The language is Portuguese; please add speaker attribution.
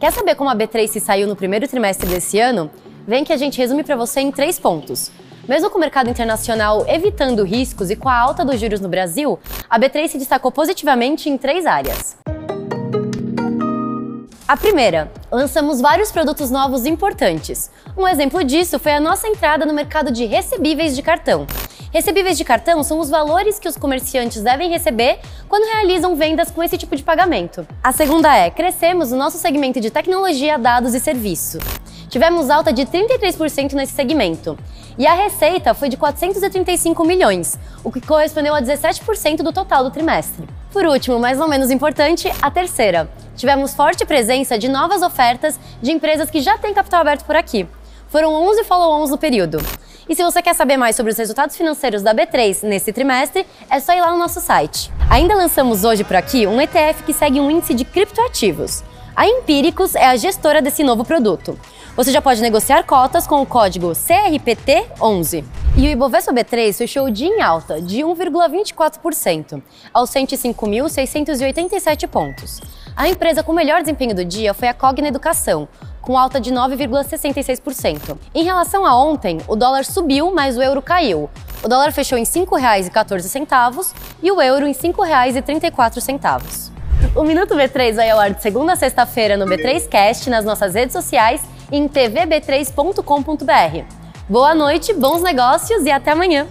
Speaker 1: Quer saber como a B3 se saiu no primeiro trimestre desse ano? Vem que a gente resume para você em três pontos. Mesmo com o mercado internacional evitando riscos e com a alta dos juros no Brasil, a B3 se destacou positivamente em três áreas. A primeira, lançamos vários produtos novos importantes. Um exemplo disso foi a nossa entrada no mercado de recebíveis de cartão. Recebíveis de cartão são os valores que os comerciantes devem receber quando realizam vendas com esse tipo de pagamento. A segunda é: crescemos no nosso segmento de tecnologia, dados e serviço. Tivemos alta de 33% nesse segmento. E a receita foi de 435 milhões, o que correspondeu a 17% do total do trimestre. Por último, mas não menos importante, a terceira. Tivemos forte presença de novas ofertas de empresas que já têm capital aberto por aqui. Foram 11 follow-ons no período. E se você quer saber mais sobre os resultados financeiros da B3 nesse trimestre, é só ir lá no nosso site. Ainda lançamos hoje por aqui um ETF que segue um índice de criptoativos. A Empíricos é a gestora desse novo produto. Você já pode negociar cotas com o código CRPT11. E o Ibovespa B3 fechou o dia em alta de 1,24%, aos 105.687 pontos. A empresa com melhor desempenho do dia foi a Cogna Educação, com alta de 9,66%. Em relação a ontem, o dólar subiu, mas o euro caiu. O dólar fechou em R$ 5,14 e o euro em R$ 5,34. O Minuto B3 vai ao ar de segunda a sexta-feira no B3Cast, nas nossas redes sociais e em tvb3.com.br. Boa noite, bons negócios e até amanhã!